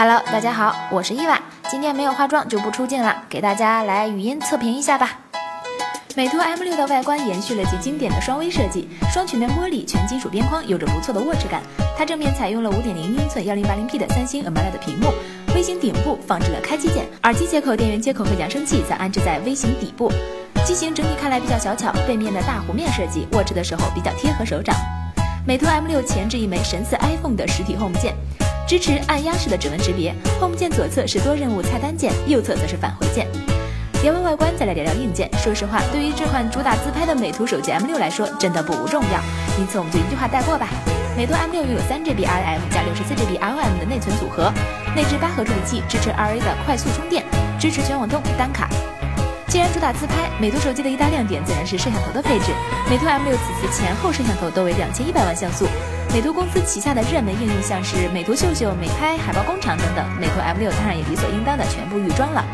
Hello，大家好，我是伊娃。今天没有化妆就不出镜了，给大家来语音测评一下吧。美图 M6 的外观延续了其经典的双微设计，双曲面玻璃全金属边框有着不错的握持感。它正面采用了5.0英寸 1080P 的三星 AMOLED 屏幕，微型顶部放置了开机键，耳机接口、电源接口和扬声器则安置在微型底部。机型整体看来比较小巧，背面的大弧面设计，握持的时候比较贴合手掌。美图 M6 前置一枚神似 iPhone 的实体 Home 键。支持按压式的指纹识别，Home 键左侧是多任务菜单键，右侧则是返回键。聊完外观，再来聊聊硬件。说实话，对于这款主打自拍的美图手机 M6 来说，真的不无重要。因此，我们就一句话带过吧。美图 M6 拥有 3GB RAM 加 64GB ROM 的内存组合，内置八核处理器，支持 RA 的快速充电，支持全网通单卡。既然主打自拍，美图手机的一大亮点自然是摄像头的配置。美图 M6 此次前后摄像头都为两千一百万像素。美图公司旗下的热门应用像是美图秀秀、美拍、海报工厂等等，美图 M6 当然也理所应当的全部预装了。